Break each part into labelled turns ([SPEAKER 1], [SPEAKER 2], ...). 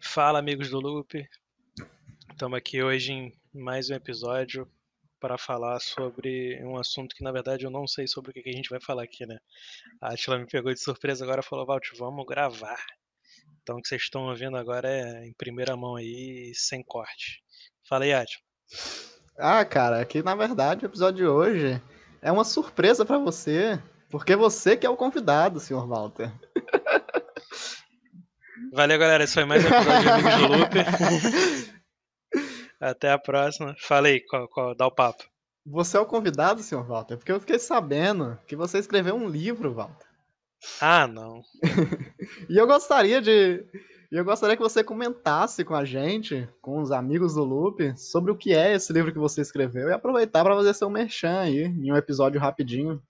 [SPEAKER 1] Fala, amigos do Loop. Estamos aqui hoje em mais um episódio para falar sobre um assunto que, na verdade, eu não sei sobre o que a gente vai falar aqui, né? A Atila me pegou de surpresa agora e falou: Valt, vamos gravar. Então, o que vocês estão ouvindo agora é em primeira mão aí, sem corte. Fala aí, Atila.
[SPEAKER 2] Ah, cara, aqui na verdade o episódio de hoje é uma surpresa para você, porque você que é o convidado, senhor Walter.
[SPEAKER 1] Valeu, galera. Esse foi mais um episódio de Amigos do Loop. Até a próxima. Falei, qual, qual, dá o papo.
[SPEAKER 2] Você é o convidado, senhor Walter, porque eu fiquei sabendo que você escreveu um livro, Walter.
[SPEAKER 1] Ah, não.
[SPEAKER 2] e eu gostaria de. Eu gostaria que você comentasse com a gente, com os amigos do Loop, sobre o que é esse livro que você escreveu e aproveitar para fazer seu merchan aí, em um episódio rapidinho.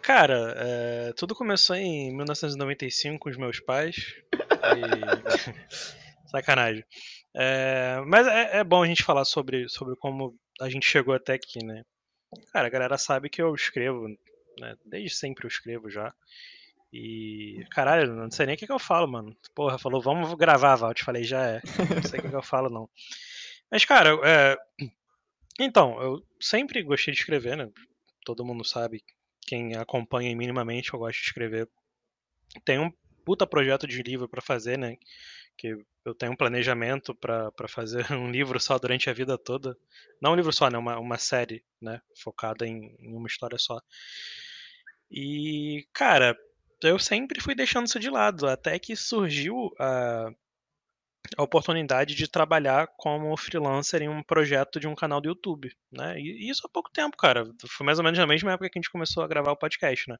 [SPEAKER 1] Cara, é, tudo começou em 1995 com os meus pais. E... Sacanagem. É, mas é, é, bom a gente falar sobre, sobre como a gente chegou até aqui, né? Cara, a galera sabe que eu escrevo, né? Desde sempre eu escrevo já. E, caralho, não sei nem o que, que eu falo, mano. Porra, falou, vamos gravar, Val. Te falei, já é. Não sei o que, que eu falo, não. Mas, cara, é... então, eu sempre gostei de escrever, né? Todo mundo sabe, quem acompanha minimamente, eu gosto de escrever. Tem um puta projeto de livro para fazer, né? Que eu tenho um planejamento para fazer um livro só durante a vida toda. Não um livro só, né? Uma, uma série, né? Focada em, em uma história só. E, cara, eu sempre fui deixando isso de lado, até que surgiu a, a oportunidade de trabalhar como freelancer em um projeto de um canal do YouTube, né? E isso há pouco tempo, cara. Foi mais ou menos na mesma época que a gente começou a gravar o podcast, né?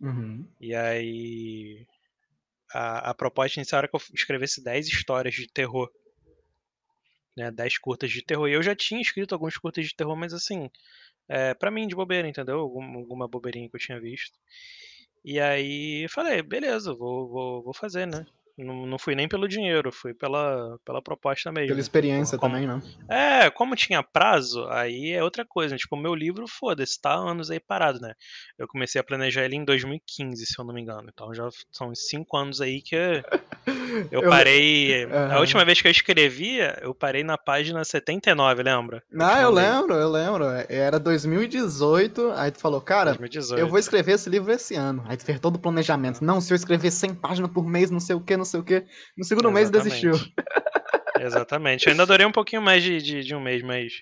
[SPEAKER 2] Uhum.
[SPEAKER 1] E aí a, a proposta inicial era que eu escrevesse 10 histórias de terror. Né, 10 curtas de terror. E eu já tinha escrito alguns curtas de terror, mas assim, é, para mim de bobeira, entendeu? Alguma, alguma bobeirinha que eu tinha visto. E aí falei, beleza, vou, vou, vou fazer, né? Não, não fui nem pelo dinheiro, fui pela, pela proposta mesmo.
[SPEAKER 2] Pela experiência
[SPEAKER 1] como,
[SPEAKER 2] também, né?
[SPEAKER 1] É, como tinha prazo, aí é outra coisa. Tipo, o meu livro, foda-se, tá anos aí parado, né? Eu comecei a planejar ele em 2015, se eu não me engano. Então já são cinco anos aí que eu, eu parei. Uhum. A última vez que eu escrevia, eu parei na página 79, lembra?
[SPEAKER 2] Ah, eu lembro, eu lembro. Era 2018, aí tu falou, cara, 2018. eu vou escrever esse livro esse ano. Aí tu fez todo o planejamento. Não, se eu escrever 100 páginas por mês, não sei o que, não sei o que. No segundo Exatamente. mês desistiu.
[SPEAKER 1] Exatamente. Eu ainda adorei um pouquinho mais de, de, de, um mês, mas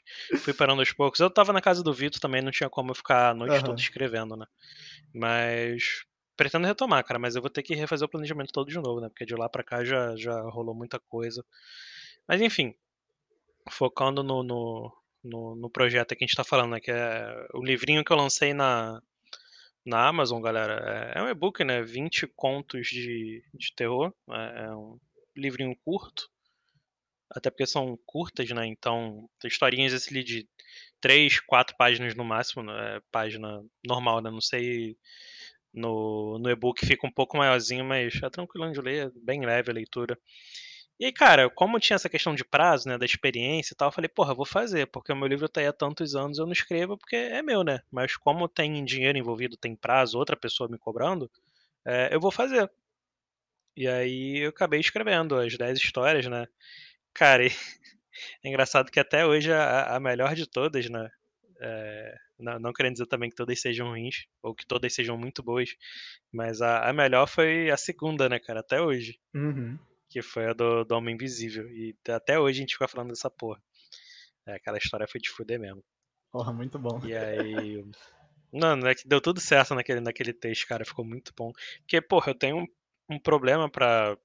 [SPEAKER 1] fui parando aos poucos. Eu tava na casa do Vitor também, não tinha como eu ficar a noite uhum. toda escrevendo, né? Mas pretendo retomar, cara, mas eu vou ter que refazer o planejamento todo de novo, né? Porque de lá pra cá já, já rolou muita coisa. Mas enfim, focando no, no, no, no projeto que a gente tá falando, né? Que é o livrinho que eu lancei na, na Amazon, galera. É, é um e-book, né? 20 contos de, de terror. É, é um livrinho curto. Até porque são curtas, né? Então, historinhas assim de 3, 4 páginas no máximo. Né? Página normal, né? Não sei. No, no e-book fica um pouco maiorzinho, mas é tranquilo de ler, bem leve a leitura. E aí, cara, como tinha essa questão de prazo, né, da experiência e tal, eu falei, porra, vou fazer, porque o meu livro tá aí há tantos anos, eu não escrevo porque é meu, né? Mas como tem dinheiro envolvido, tem prazo, outra pessoa me cobrando, é, eu vou fazer. E aí eu acabei escrevendo as 10 histórias, né? Cara, e... é engraçado que até hoje a, a melhor de todas, né? É, não, não, querendo dizer também que todas sejam ruins, ou que todas sejam muito boas, mas a, a melhor foi a segunda, né, cara, até hoje.
[SPEAKER 2] Uhum
[SPEAKER 1] que foi a do, do Homem Invisível. E até hoje a gente fica falando dessa porra. É, aquela história foi de fuder mesmo.
[SPEAKER 2] Porra, muito bom.
[SPEAKER 1] E aí. Não, não é que deu tudo certo naquele, naquele texto, cara. Ficou muito bom. Porque, porra, eu tenho um, um problema pra,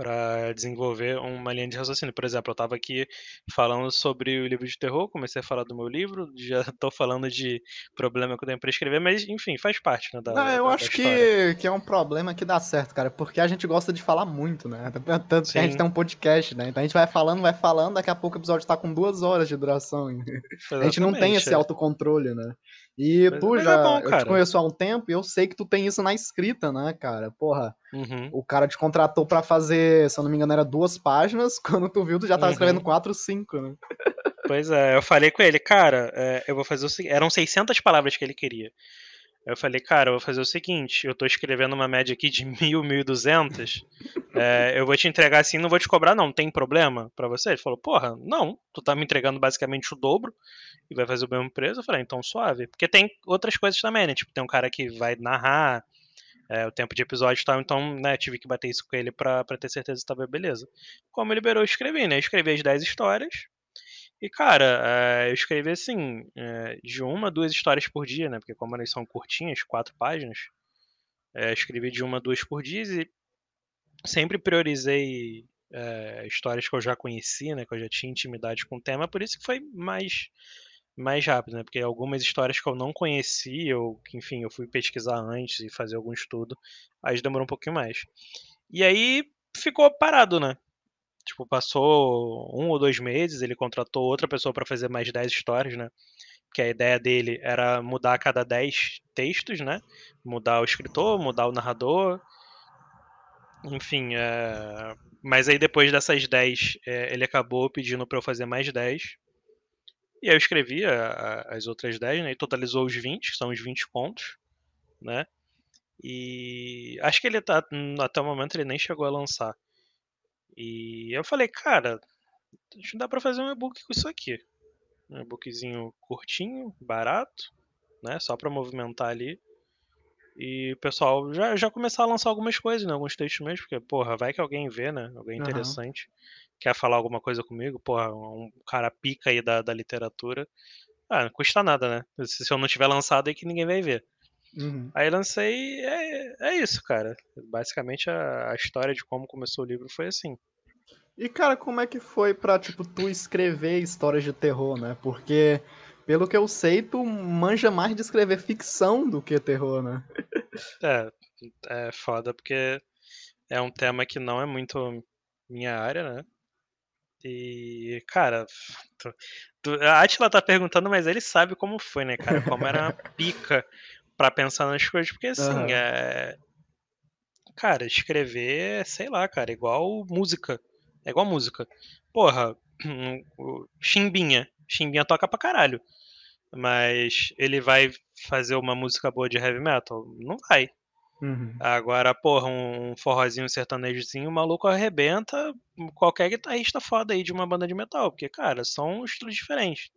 [SPEAKER 1] para desenvolver uma linha de raciocínio. Por exemplo, eu estava aqui falando sobre o livro de terror, comecei a falar do meu livro, já estou falando de problema que eu tenho para escrever, mas enfim, faz parte, né? Da,
[SPEAKER 2] Não, eu
[SPEAKER 1] da,
[SPEAKER 2] acho da que, que é um problema que dá certo, cara, porque a gente gosta de falar muito, né? Tanto Sim. que a gente tem um podcast, né? Então a gente vai falando, vai falando, daqui a pouco o episódio está com duas horas de duração. Exatamente, a gente não tem esse é. autocontrole, né? E mas, tu mas já, é bom, eu te conheço há um tempo e eu sei que tu tem isso na escrita, né, cara? Porra, uhum. o cara te contratou para fazer, se eu não me engano, era duas páginas, quando tu viu, tu já tava uhum. escrevendo quatro, cinco, né?
[SPEAKER 1] Pois é, eu falei com ele, cara, é, eu vou fazer o seguinte, eram 600 palavras que ele queria. Eu falei, cara, eu vou fazer o seguinte, eu tô escrevendo uma média aqui de mil, mil e duzentos, é, eu vou te entregar assim, não vou te cobrar não, tem problema para você? Ele falou, porra, não, tu tá me entregando basicamente o dobro e vai fazer o mesmo preço. Eu falei, então suave, porque tem outras coisas também, né, tipo, tem um cara que vai narrar é, o tempo de episódio e tal, então, né, tive que bater isso com ele pra, pra ter certeza que tava beleza. Como liberou, eu escrevi, né, eu escrevi as 10 histórias, e, cara, é, eu escrevi assim, é, de uma, duas histórias por dia, né? Porque como elas são curtinhas, quatro páginas, é, escrevi de uma, duas por dia e sempre priorizei histórias que eu já conhecia, né? Que eu já tinha intimidade com o tema, por isso que foi mais, mais rápido, né? Porque algumas histórias que eu não conhecia, ou que, enfim, eu fui pesquisar antes e fazer algum estudo, aí demorou um pouquinho mais. E aí ficou parado, né? Tipo, passou um ou dois meses, ele contratou outra pessoa para fazer mais 10 histórias, né? Que a ideia dele era mudar a cada 10 textos, né? Mudar o escritor, mudar o narrador. Enfim, é... mas aí depois dessas 10, é, ele acabou pedindo para eu fazer mais 10. E aí eu escrevi a, as outras 10, né? E totalizou os 20, que são os 20 contos, né? E acho que ele tá. Até o momento ele nem chegou a lançar. E eu falei, cara, acho que dá pra fazer um e-book com isso aqui. Um e-bookzinho curtinho, barato, né? Só pra movimentar ali. E o pessoal já, já começar a lançar algumas coisas, né? Alguns textos mesmo, porque, porra, vai que alguém vê, né? Alguém interessante. Uhum. Quer falar alguma coisa comigo, porra, um cara pica aí da, da literatura. Ah, não custa nada, né? Se, se eu não tiver lançado aí que ninguém vai ver. Uhum. Aí lancei, é, é isso, cara. Basicamente a, a, história de como começou o livro foi assim.
[SPEAKER 2] E cara, como é que foi pra, tipo, tu escrever histórias de terror, né? Porque, pelo que eu sei, tu manja mais de escrever ficção do que terror, né?
[SPEAKER 1] É, é foda porque é um tema que não é muito minha área, né? E, cara, tu, tu, a Atila tá perguntando, mas ele sabe como foi, né, cara? Como era uma pica para pensar nas coisas, porque assim, uhum. é. Cara, escrever, sei lá, cara, igual música. É igual música. Porra, Chimbinha. Chimbinha toca pra caralho. Mas ele vai fazer uma música boa de heavy metal? Não vai. Uhum. Agora, porra, um forrozinho sertanejozinho, o maluco arrebenta qualquer guitarrista foda aí de uma banda de metal. Porque, cara, são estilos diferentes.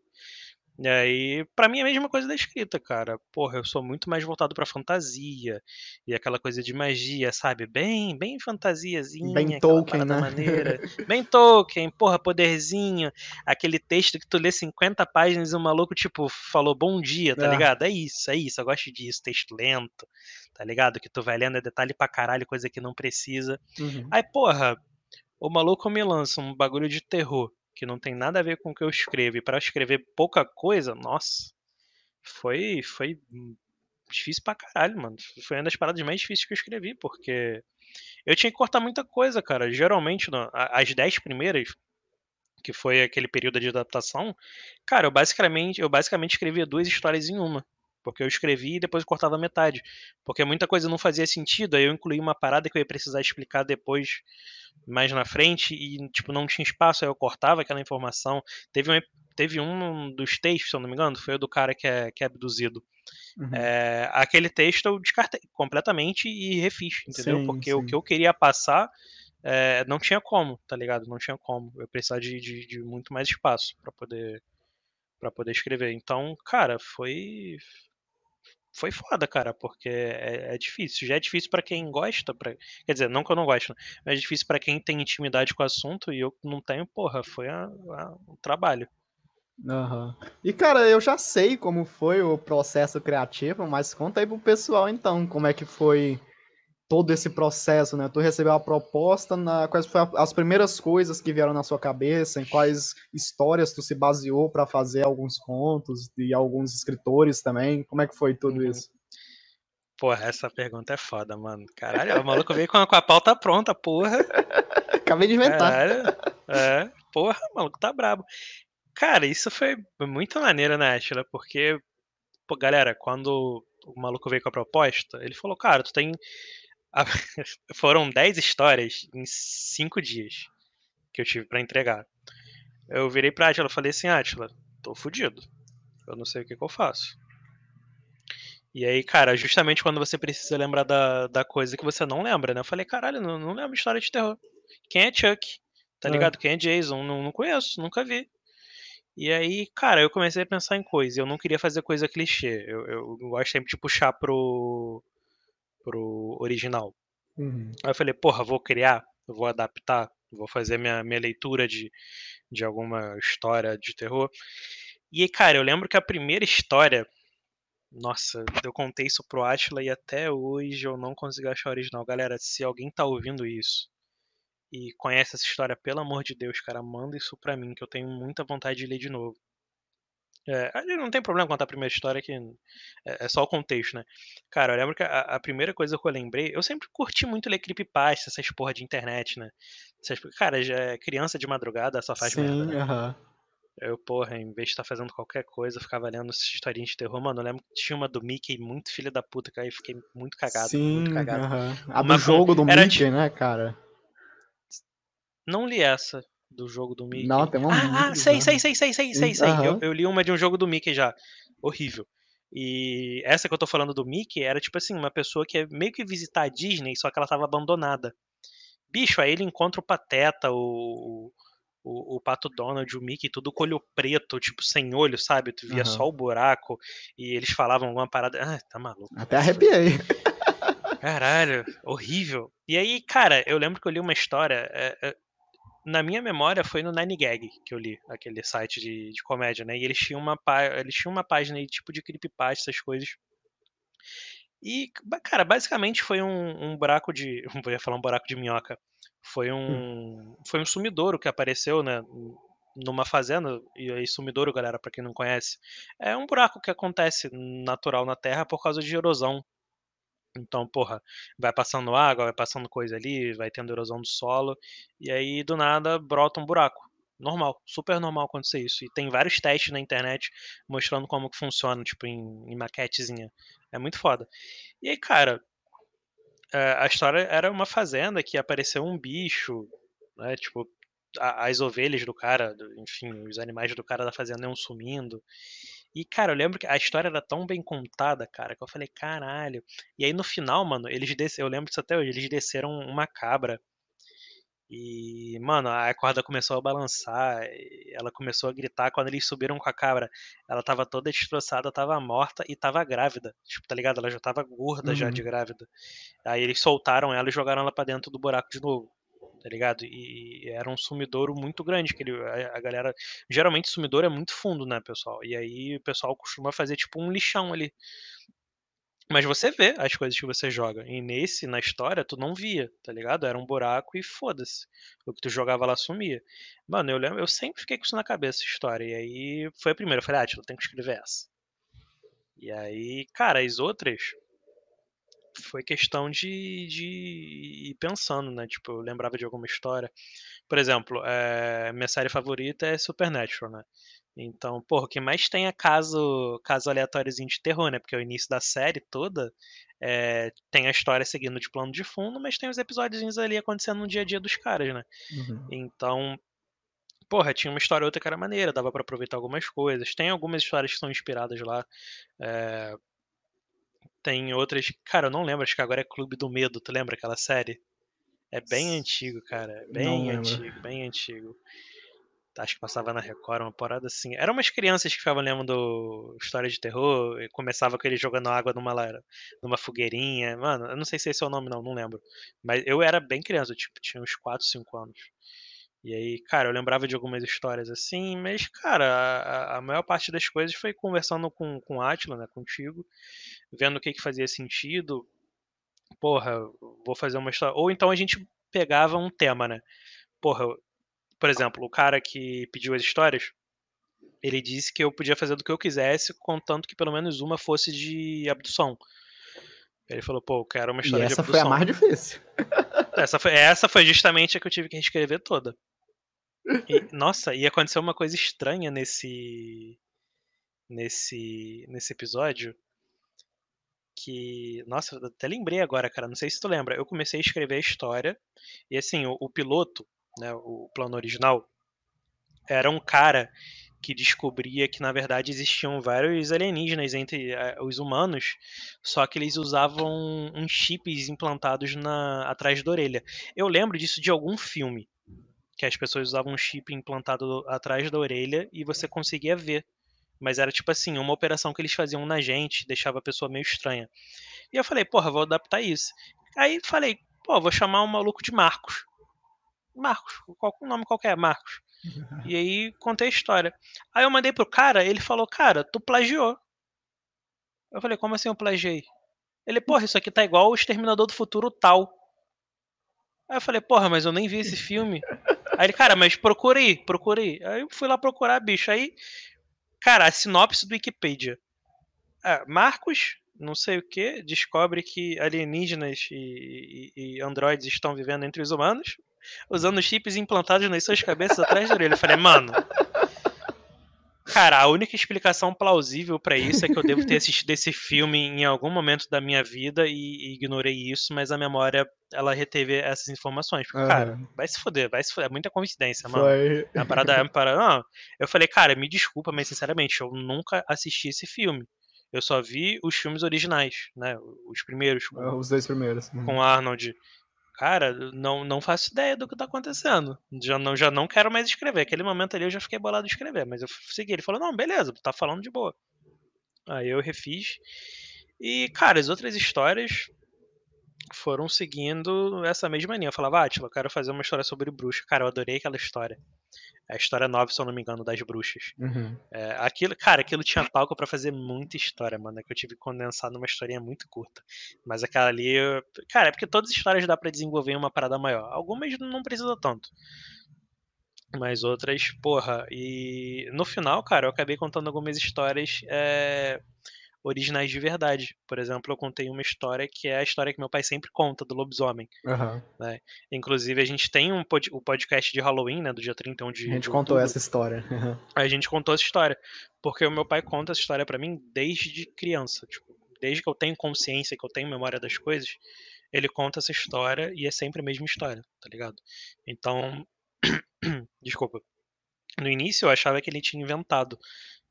[SPEAKER 1] E aí, pra mim é a mesma coisa da escrita, cara. Porra, eu sou muito mais voltado pra fantasia e aquela coisa de magia, sabe? Bem, bem fantasiazinha,
[SPEAKER 2] bem Tolkien, né?
[SPEAKER 1] maneira. bem Tolkien, porra, poderzinho. Aquele texto que tu lê 50 páginas e o maluco, tipo, falou bom dia, tá é. ligado? É isso, é isso, eu gosto disso, texto lento, tá ligado? Que tu vai lendo é detalhe pra caralho, coisa que não precisa. Uhum. Aí, porra, o maluco me lança um bagulho de terror que não tem nada a ver com o que eu escrevo, e para escrever pouca coisa, nossa, foi, foi difícil pra caralho, mano. Foi uma das paradas mais difíceis que eu escrevi, porque eu tinha que cortar muita coisa, cara. Geralmente, as dez primeiras, que foi aquele período de adaptação, cara, eu basicamente, eu basicamente escrevia duas histórias em uma. Porque eu escrevi e depois cortava metade. Porque muita coisa não fazia sentido, aí eu incluí uma parada que eu ia precisar explicar depois, mais na frente, e tipo, não tinha espaço, aí eu cortava aquela informação. Teve um, teve um dos textos, se eu não me engano, foi o do cara que é, que é abduzido. Uhum. É, aquele texto eu descartei completamente e refiz, entendeu? Sim, Porque sim. o que eu queria passar é, não tinha como, tá ligado? Não tinha como. Eu precisava de, de, de muito mais espaço para poder para poder escrever. Então, cara, foi foi foda, cara, porque é, é difícil. Já é difícil para quem gosta, pra... quer dizer, não que eu não gosto, mas é difícil para quem tem intimidade com o assunto e eu não tenho, porra, foi a, a, um trabalho.
[SPEAKER 2] Uhum. E cara, eu já sei como foi o processo criativo, mas conta aí pro pessoal então, como é que foi todo esse processo, né? Tu recebeu a proposta, na, quais foram as primeiras coisas que vieram na sua cabeça, em quais histórias tu se baseou para fazer alguns contos e alguns escritores também? Como é que foi tudo uhum. isso?
[SPEAKER 1] Porra, essa pergunta é foda, mano. Caralho, o maluco veio com a, com a pauta pronta, porra.
[SPEAKER 2] Acabei de inventar. Caralho,
[SPEAKER 1] é, porra, o maluco tá brabo. Cara, isso foi muito maneiro, né, Ashla? Porque pô, galera, quando o maluco veio com a proposta, ele falou, cara, tu tem. Foram 10 histórias em 5 dias que eu tive para entregar. Eu virei pra Atila e falei assim, Atila, tô fudido. Eu não sei o que, que eu faço. E aí, cara, justamente quando você precisa lembrar da, da coisa que você não lembra, né? Eu falei, caralho, não, não lembro história de terror. Quem é Chuck? Tá é. ligado? Quem é Jason? Não, não conheço, nunca vi. E aí, cara, eu comecei a pensar em coisa. Eu não queria fazer coisa clichê. Eu, eu gosto sempre de puxar pro, pro original. Uhum. Aí eu falei, porra, vou criar, vou adaptar, vou fazer minha, minha leitura de, de alguma história de terror. E aí, cara, eu lembro que a primeira história. Nossa, eu contei isso pro Atila e até hoje eu não consegui achar original. Galera, se alguém tá ouvindo isso e conhece essa história, pelo amor de Deus, cara, manda isso pra mim, que eu tenho muita vontade de ler de novo. É, não tem problema contar a primeira história, que é, é, só o contexto, né? Cara, eu lembro que a, a, primeira coisa que eu lembrei, eu sempre curti muito ler creepypasta, essas porra de internet, né? Essas, cara, já é criança de madrugada, só faz
[SPEAKER 2] Sim,
[SPEAKER 1] merda.
[SPEAKER 2] Né? Uh -huh.
[SPEAKER 1] Eu, porra, em vez de estar fazendo qualquer coisa, ficava lendo essas historinhas de terror. Mano, eu lembro que tinha uma do Mickey muito filha da puta, cara, e fiquei muito cagado.
[SPEAKER 2] Sim,
[SPEAKER 1] muito cagado.
[SPEAKER 2] Uh -huh. A do jogo do Mickey, né, cara?
[SPEAKER 1] Não li essa do jogo do Mickey.
[SPEAKER 2] Não, tem uma
[SPEAKER 1] Ah, ah sei, sei, sei, sei, sei, sei, sei. Uhum. Eu, eu li uma de um jogo do Mickey já. Horrível. E essa que eu tô falando do Mickey era tipo assim, uma pessoa que é meio que visitar a Disney, só que ela tava abandonada. Bicho, aí ele encontra o Pateta, o, o, o Pato Donald, o Mickey, tudo com olho preto, tipo, sem olho, sabe? Tu via uhum. só o buraco e eles falavam alguma parada. Ah, tá maluco.
[SPEAKER 2] Até arrepiei.
[SPEAKER 1] Caralho, horrível. E aí, cara, eu lembro que eu li uma história. É, é, na minha memória foi no Nine Gag que eu li, aquele site de, de comédia, né? E eles tinham uma, eles tinham uma página aí, tipo de creepypasta, essas coisas. E, cara, basicamente foi um, um buraco de. Vou ia falar um buraco de minhoca. Foi um. Hum. Foi um sumidouro que apareceu, né? Numa fazenda, e aí sumidouro, galera, para quem não conhece, é um buraco que acontece natural na Terra por causa de erosão então, porra, vai passando água, vai passando coisa ali, vai tendo erosão do solo, e aí do nada brota um buraco. Normal, super normal acontecer isso. E tem vários testes na internet mostrando como que funciona, tipo, em, em maquetezinha. É muito foda. E aí, cara, é, a história era uma fazenda que apareceu um bicho, né? Tipo, as ovelhas do cara, enfim, os animais do cara da fazenda iam sumindo. E, cara, eu lembro que a história era tão bem contada, cara, que eu falei, caralho. E aí no final, mano, eles desceram, eu lembro disso até hoje, eles desceram uma cabra. E, mano, a corda começou a balançar, ela começou a gritar. Quando eles subiram com a cabra, ela tava toda destroçada, tava morta e tava grávida. Tipo, tá ligado? Ela já tava gorda uhum. já de grávida. Aí eles soltaram ela e jogaram ela pra dentro do buraco de novo tá ligado? E, era um sumidouro muito grande, que ele, a, a, galera. Geralmente sumidouro é muito fundo, né, pessoal? E aí o pessoal costuma fazer tipo um lixão ali. Mas você vê as coisas que você joga. E nesse, na história, tu não via, tá ligado? Era um buraco e foda-se. O que tu jogava lá sumia. Mano, eu lembro, eu sempre fiquei com isso na cabeça, essa história. E aí foi a primeira. Eu falei, ah, eu tenho que escrever essa. E aí, cara, as outras foi questão de, de ir pensando, né? Tipo, eu lembrava de alguma história. Por exemplo, é, minha série favorita é Supernatural, né? Então, porra, o que mais tem é caso, caso aleatóriozinho de terror, né? Porque o início da série toda é, tem a história seguindo de plano de fundo, mas tem os episódios ali acontecendo no dia a dia dos caras, né? Uhum. Então, porra, tinha uma história outra que era maneira, dava para aproveitar algumas coisas. Tem algumas histórias que são inspiradas lá. É, tem outras. Cara, eu não lembro, acho que agora é Clube do Medo, tu lembra aquela série? É bem antigo, cara. Bem antigo, bem antigo. Acho que passava na Record, uma parada assim. Eram umas crianças que ficavam lendo história de terror e começava com ele jogando água numa, numa fogueirinha. Mano, eu não sei se esse é o nome, não, não lembro. Mas eu era bem criança, tipo, tinha uns 4, 5 anos. E aí, cara, eu lembrava de algumas histórias assim, mas, cara, a, a maior parte das coisas foi conversando com, com o Atila, né, contigo, vendo o que, que fazia sentido. Porra, vou fazer uma história. Ou então a gente pegava um tema, né? Porra, por exemplo, o cara que pediu as histórias, ele disse que eu podia fazer do que eu quisesse, contanto que pelo menos uma fosse de abdução. Ele falou, pô, eu quero uma história
[SPEAKER 2] e
[SPEAKER 1] essa
[SPEAKER 2] de abdução. Essa foi a mais difícil.
[SPEAKER 1] Essa foi, essa foi justamente a que eu tive que reescrever toda. E, nossa, e aconteceu uma coisa estranha nesse nesse, nesse episódio que. Nossa, até lembrei agora, cara. Não sei se tu lembra. Eu comecei a escrever a história. E assim, o, o piloto, né, o plano original, era um cara que descobria que na verdade existiam vários alienígenas entre uh, os humanos, só que eles usavam uns chips implantados na, atrás da orelha. Eu lembro disso de algum filme, que as pessoas usavam um chip implantado atrás da orelha e você conseguia ver. Mas era tipo assim, uma operação que eles faziam na gente, deixava a pessoa meio estranha. E eu falei, porra, vou adaptar isso. Aí falei, pô, vou chamar um maluco de Marcos. Marcos, qual o nome qualquer, Marcos. E aí contei a história. Aí eu mandei pro cara, ele falou, cara, tu plagiou. Eu falei, como assim eu plagiei? Ele, porra, isso aqui tá igual o Exterminador do Futuro tal. Aí eu falei, porra, mas eu nem vi esse filme. Aí ele, cara, mas procura aí, procura aí. Aí eu fui lá procurar, bicho. Aí, cara, a sinopse do Wikipedia. É, Marcos, não sei o que, descobre que alienígenas e, e, e androides estão vivendo entre os humanos usando chips implantados nas suas cabeças atrás da orelha. Eu falei, mano. Cara, a única explicação plausível para isso é que eu devo ter assistido esse filme em algum momento da minha vida e, e ignorei isso, mas a memória ela reteve essas informações. Porque, uhum. cara, vai se foder, vai se foder. É muita coincidência, mano. Foi... É uma parada, é uma parada. Não, eu falei, cara, me desculpa, mas sinceramente, eu nunca assisti esse filme. Eu só vi os filmes originais, né? Os primeiros.
[SPEAKER 2] Com, os dois primeiros.
[SPEAKER 1] Com Arnold. Cara, não, não faço ideia do que tá acontecendo. Já não, já não quero mais escrever. Aquele momento ali eu já fiquei bolado de escrever, mas eu segui. Ele falou: não, beleza, tá falando de boa. Aí eu refiz. E, cara, as outras histórias foram seguindo essa mesma linha. Eu falava, Atila, eu quero fazer uma história sobre bruxa. Cara, eu adorei aquela história a história nova, se eu não me engano, das bruxas.
[SPEAKER 2] Uhum.
[SPEAKER 1] É, aquilo, cara, aquilo tinha palco para fazer muita história, mano. É que eu tive que condensar numa historinha muito curta. Mas aquela ali, eu... cara, é porque todas as histórias dá para desenvolver uma parada maior. Algumas não precisa tanto. Mas outras, porra. E no final, cara, eu acabei contando algumas histórias é, originais de verdade. Por exemplo, eu contei uma história que é a história que meu pai sempre conta do lobisomem.
[SPEAKER 2] Uhum.
[SPEAKER 1] Né? Inclusive, a gente tem um pod o podcast de Halloween, né? Do dia 31 de.
[SPEAKER 2] A gente contou essa história.
[SPEAKER 1] A gente contou essa história. Porque o meu pai conta essa história para mim desde criança. Tipo, desde que eu tenho consciência, que eu tenho memória das coisas, ele conta essa história e é sempre a mesma história, tá ligado? Então. Desculpa. No início eu achava que ele tinha inventado.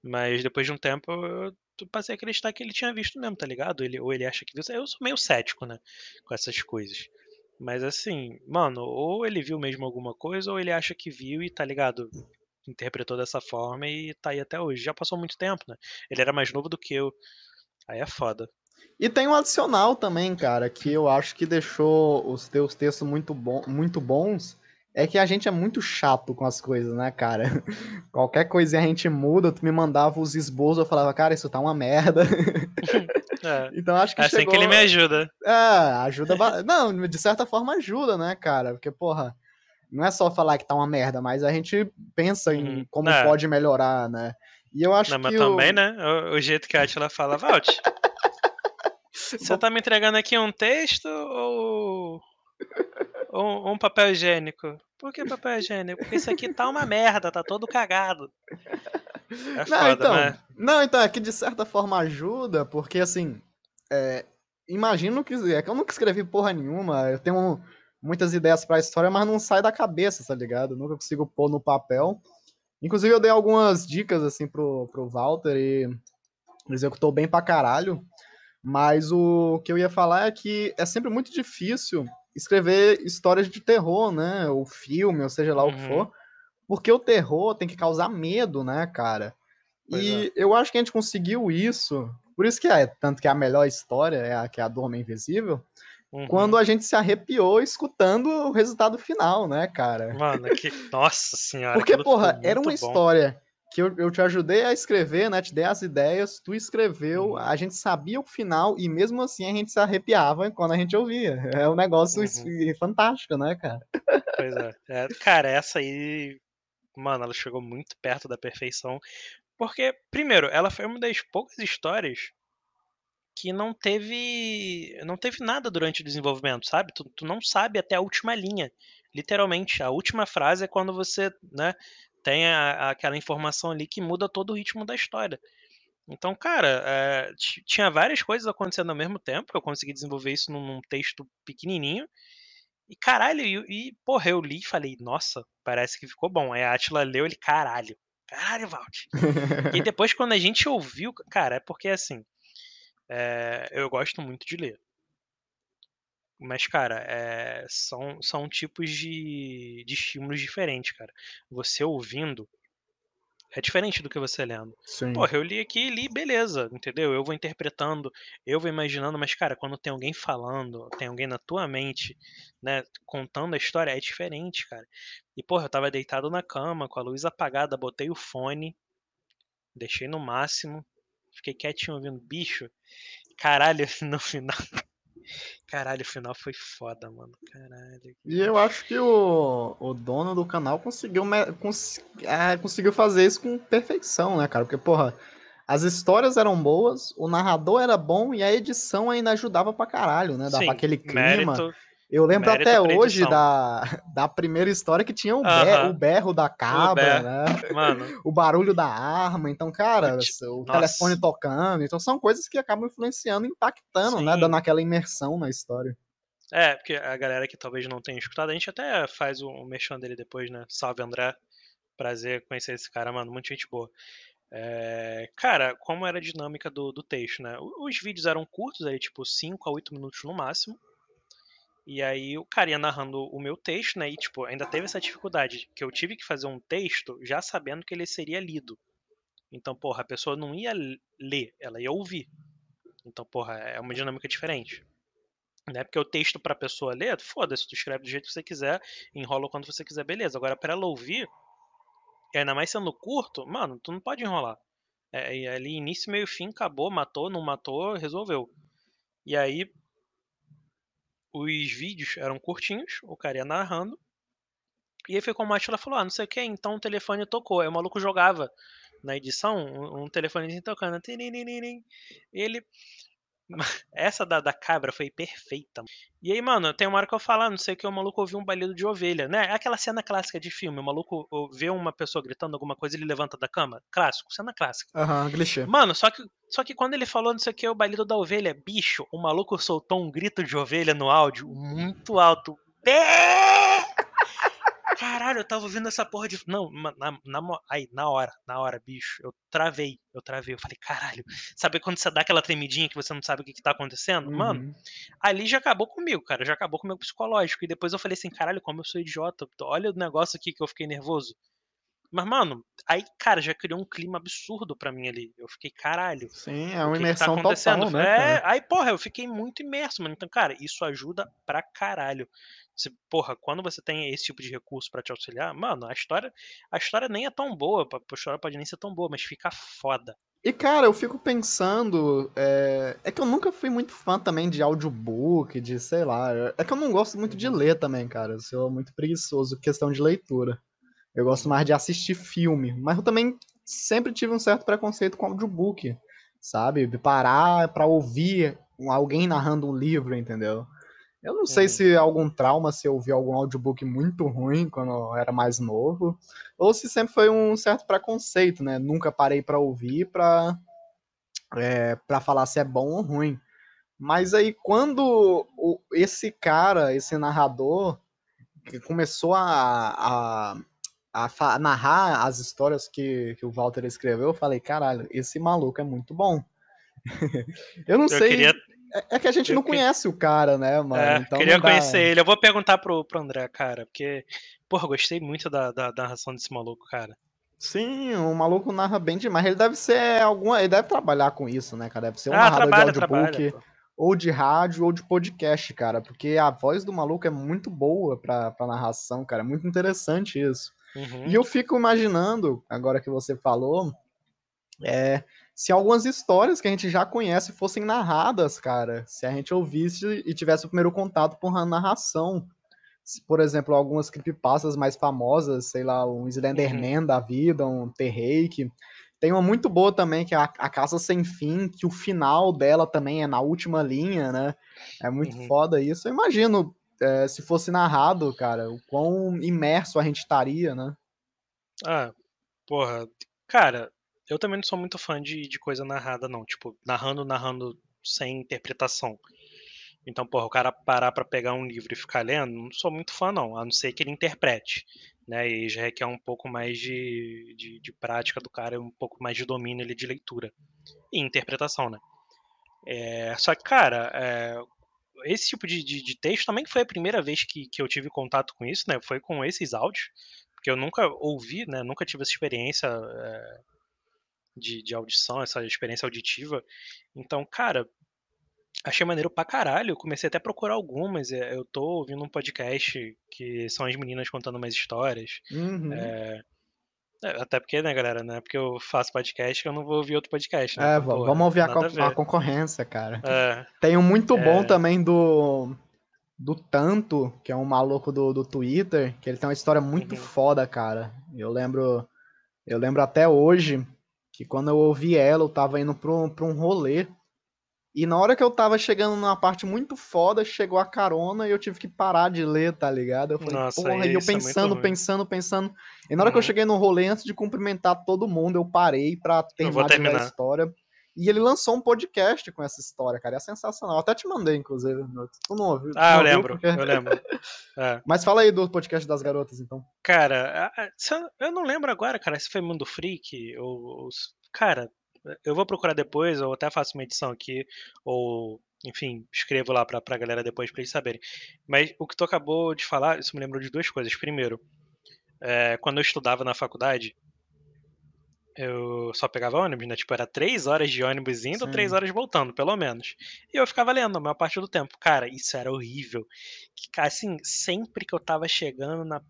[SPEAKER 1] Mas depois de um tempo eu passei a acreditar que ele tinha visto mesmo, tá ligado? Ele, ou ele acha que viu. Eu sou meio cético, né? Com essas coisas. Mas assim, mano, ou ele viu mesmo alguma coisa, ou ele acha que viu e tá ligado? Interpretou dessa forma e tá aí até hoje. Já passou muito tempo, né? Ele era mais novo do que eu. Aí é foda.
[SPEAKER 2] E tem um adicional também, cara, que eu acho que deixou os teus textos muito, bom, muito bons é que a gente é muito chato com as coisas, né, cara? Qualquer coisinha a gente muda, tu me mandava os esboços, eu falava, cara, isso tá uma merda.
[SPEAKER 1] É.
[SPEAKER 2] então acho que
[SPEAKER 1] é assim
[SPEAKER 2] chegou...
[SPEAKER 1] que ele me ajuda.
[SPEAKER 2] É, ajuda. Não, de certa forma ajuda, né, cara? Porque, porra, não é só falar que tá uma merda, mas a gente pensa em uhum. como é. pode melhorar, né? E eu acho
[SPEAKER 1] não,
[SPEAKER 2] que.
[SPEAKER 1] Mas também, o... né? O, o, jeito que a Atila fala, Valt. você tá me entregando aqui um texto ou um, um papel higiênico. Por que papel higiênico? Porque isso aqui tá uma merda, tá todo cagado. É
[SPEAKER 2] não,
[SPEAKER 1] foda,
[SPEAKER 2] então,
[SPEAKER 1] né?
[SPEAKER 2] Não, então, é que de certa forma ajuda, porque assim, é, imagino que. É que eu nunca escrevi porra nenhuma, eu tenho muitas ideias pra história, mas não sai da cabeça, tá ligado? Eu nunca consigo pôr no papel. Inclusive, eu dei algumas dicas, assim, pro, pro Walter e executou bem pra caralho. Mas o que eu ia falar é que é sempre muito difícil escrever histórias de terror, né? Ou filme, ou seja lá uhum. o que uhum. for. Porque o terror tem que causar medo, né, cara? Pois e é. eu acho que a gente conseguiu isso. Por isso que é tanto que a melhor história é a que é a do Homem Invisível. Uhum. Quando a gente se arrepiou escutando o resultado final, né, cara?
[SPEAKER 1] Mano, que. Nossa senhora.
[SPEAKER 2] Porque, porra, era uma bom. história que eu, eu te ajudei a escrever, né? Te dei as ideias, tu escreveu, uhum. a gente sabia o final e mesmo assim a gente se arrepiava quando a gente ouvia. É um negócio uhum. fantástico, né, cara?
[SPEAKER 1] Pois é. é. Cara, essa aí, mano, ela chegou muito perto da perfeição. Porque, primeiro, ela foi uma das poucas histórias que não teve não teve nada durante o desenvolvimento, sabe? Tu, tu não sabe até a última linha. Literalmente, a última frase é quando você, né, tem a, aquela informação ali que muda todo o ritmo da história. Então, cara, é, tinha várias coisas acontecendo ao mesmo tempo. Eu consegui desenvolver isso num, num texto pequenininho. E caralho, e, e, porra, eu li e falei, nossa, parece que ficou bom. Aí a Atila leu ele, caralho, caralho, Valt. e depois, quando a gente ouviu, cara, é porque assim, é, eu gosto muito de ler. Mas, cara, é, são, são tipos de, de estímulos diferentes, cara. Você ouvindo é diferente do que você lendo.
[SPEAKER 2] Sim.
[SPEAKER 1] Porra, eu li aqui li, beleza, entendeu? Eu vou interpretando, eu vou imaginando, mas, cara, quando tem alguém falando, tem alguém na tua mente, né, contando a história, é diferente, cara. E, porra, eu tava deitado na cama, com a luz apagada, botei o fone, deixei no máximo, fiquei quietinho ouvindo bicho. Caralho, no final. Caralho, o final foi foda, mano. Caralho.
[SPEAKER 2] E eu acho que o, o dono do canal conseguiu, cons, é, conseguiu fazer isso com perfeição, né, cara? Porque, porra, as histórias eram boas, o narrador era bom e a edição ainda ajudava pra caralho, né? Dava Sim, aquele clima. Mérito, eu lembro até hoje da, da primeira história que tinha o, uh -huh. berro, o berro da cabra, o né? Mano. o barulho da arma. Então, cara, o Nossa. telefone tocando. Então, são coisas que acabam influenciando, impactando, né? Sim. né? Dando aquela imersão na história.
[SPEAKER 1] É, porque a galera que talvez não tenha escutado, a gente até faz o, o merchan dele depois, né? Salve, André. Prazer conhecer esse cara, mano. Muita gente boa. É, cara, como era a dinâmica do, do texto, né? Os vídeos eram curtos, aí, tipo 5 a 8 minutos no máximo. E aí o cara ia narrando o meu texto, né? E, tipo, ainda teve essa dificuldade, que eu tive que fazer um texto já sabendo que ele seria lido. Então, porra, a pessoa não ia ler, ela ia ouvir. Então, porra, é uma dinâmica diferente. Né? Porque o texto pra pessoa ler, foda-se, tu escreve do jeito que você quiser, enrola quando você quiser, beleza. Agora, para ela ouvir, ainda mais sendo curto, mano, tu não pode enrolar. É, ali, início, meio, fim, acabou, matou, não matou, resolveu. E aí, os vídeos eram curtinhos, o cara ia narrando. E aí foi como a Atila falou, ah, não sei o que, então o telefone tocou. Aí o maluco jogava na edição um, um telefonezinho tocando. Ele. Essa da, da cabra foi perfeita. E aí, mano, tem uma hora que eu falo, ah, não sei o que, o maluco ouviu um balido de ovelha, né? É aquela cena clássica de filme, o maluco vê uma pessoa gritando alguma coisa ele levanta da cama. Clássico, cena clássica.
[SPEAKER 2] Aham, uhum, clichê.
[SPEAKER 1] Mano, só que, só que quando ele falou não sei o que, o balido da ovelha, bicho, o maluco soltou um grito de ovelha no áudio muito alto. Caralho, eu tava ouvindo essa porra de. Não, na, na, aí, na hora, na hora, bicho, eu travei, eu travei. Eu falei, caralho, sabe quando você dá aquela tremidinha que você não sabe o que, que tá acontecendo? Uhum. Mano, ali já acabou comigo, cara, já acabou com o meu psicológico. E depois eu falei assim, caralho, como eu sou idiota, olha o negócio aqui que eu fiquei nervoso. Mas, mano, aí, cara, já criou um clima absurdo pra mim ali. Eu fiquei, caralho.
[SPEAKER 2] Sim, é uma imersão que tá total, né?
[SPEAKER 1] É, aí, porra, eu fiquei muito imerso, mano. Então, cara, isso ajuda pra caralho. Se, porra, quando você tem esse tipo de recurso para te auxiliar, mano, a história, a história nem é tão boa, a história pode nem ser tão boa, mas fica foda.
[SPEAKER 2] E cara, eu fico pensando, é... é, que eu nunca fui muito fã também de audiobook, de sei lá, é que eu não gosto muito de uhum. ler também, cara, eu sou muito preguiçoso questão de leitura. Eu gosto mais de assistir filme, mas eu também sempre tive um certo preconceito com audiobook, sabe? Parar para ouvir alguém narrando um livro, entendeu? Eu não sei se algum trauma, se eu ouvi algum audiobook muito ruim quando eu era mais novo, ou se sempre foi um certo preconceito, né? Nunca parei para ouvir para é, para falar se é bom ou ruim. Mas aí quando o, esse cara, esse narrador, que começou a, a, a, narrar as histórias que, que o Walter escreveu, eu falei, caralho, esse maluco é muito bom. eu não eu sei. Queria é, é que a gente não conhece o cara, né, mano? É,
[SPEAKER 1] então queria conhecer ele. Eu vou perguntar pro, pro André, cara, porque, porra, gostei muito da, da, da narração desse maluco, cara.
[SPEAKER 2] Sim, o maluco narra bem demais. Ele deve ser alguma. Ele deve trabalhar com isso, né, cara? Deve ser um ah, narrador trabalha, de audiobook, trabalha, ou de rádio, ou de podcast, cara. Porque a voz do maluco é muito boa pra, pra narração, cara. É muito interessante isso. Uhum. E eu fico imaginando, agora que você falou, é, se algumas histórias que a gente já conhece fossem narradas, cara, se a gente ouvisse e tivesse o primeiro contato com a narração. Se, por exemplo, algumas creepypastas mais famosas, sei lá, um Slenderman uhum. da vida, um T-Rake. Tem uma muito boa também, que é a, a Casa Sem Fim, que o final dela também é na última linha, né? É muito uhum. foda isso. Eu imagino, é, se fosse narrado, cara, o quão imerso a gente estaria, né?
[SPEAKER 1] Ah, porra. Cara, eu também não sou muito fã de, de coisa narrada, não. Tipo, narrando, narrando sem interpretação. Então, porra, o cara parar pra pegar um livro e ficar lendo, não sou muito fã, não. A não ser que ele interprete. Né, e já requer um pouco mais de, de, de prática do cara, um pouco mais de domínio ali de leitura e interpretação, né? É, só que, cara, é, esse tipo de, de, de, texto também foi a primeira vez que, que eu tive contato com isso, né? Foi com esses áudios, porque eu nunca ouvi, né? Nunca tive essa experiência é, de, de audição, essa experiência auditiva. Então, cara, achei maneiro pra caralho. Comecei até a procurar algumas. É, eu tô ouvindo um podcast que são as meninas contando umas histórias.
[SPEAKER 2] Uhum.
[SPEAKER 1] É, até porque, né, galera, né? Porque eu faço podcast que eu não vou ouvir outro podcast, né?
[SPEAKER 2] É, vamos ouvir a, co a, a, concorrência, cara.
[SPEAKER 1] É,
[SPEAKER 2] Tem um muito bom é... também do. Do Tanto, que é um maluco do, do Twitter, que ele tem uma história muito uhum. foda, cara. Eu lembro. Eu lembro até hoje que quando eu ouvi ela, eu tava indo pra um, pra um rolê e na hora que eu tava chegando numa parte muito foda, chegou a carona e eu tive que parar de ler, tá ligado? Eu falei,
[SPEAKER 1] Nossa,
[SPEAKER 2] porra, e eu pensando, é pensando, pensando. E na hora uhum. que eu uhum. cheguei no rolê, antes de cumprimentar todo mundo, eu parei pra terminar, terminar. a história. E ele lançou um podcast com essa história, cara. É sensacional. Eu até te mandei, inclusive. Tu não ouviu?
[SPEAKER 1] Ah,
[SPEAKER 2] não
[SPEAKER 1] eu lembro, porque... eu lembro. É.
[SPEAKER 2] Mas fala aí do podcast das garotas, então.
[SPEAKER 1] Cara, eu não lembro agora, cara, se foi Mundo Freak ou. Cara, eu vou procurar depois, ou até faço uma edição aqui, ou enfim, escrevo lá pra, pra galera depois pra eles saberem. Mas o que tu acabou de falar, isso me lembrou de duas coisas. Primeiro, é, quando eu estudava na faculdade, eu só pegava ônibus, né? Tipo, era três horas de ônibus indo, Sim. três horas voltando, pelo menos. E eu ficava lendo a maior parte do tempo. Cara, isso era horrível. Que, assim, sempre que eu tava chegando na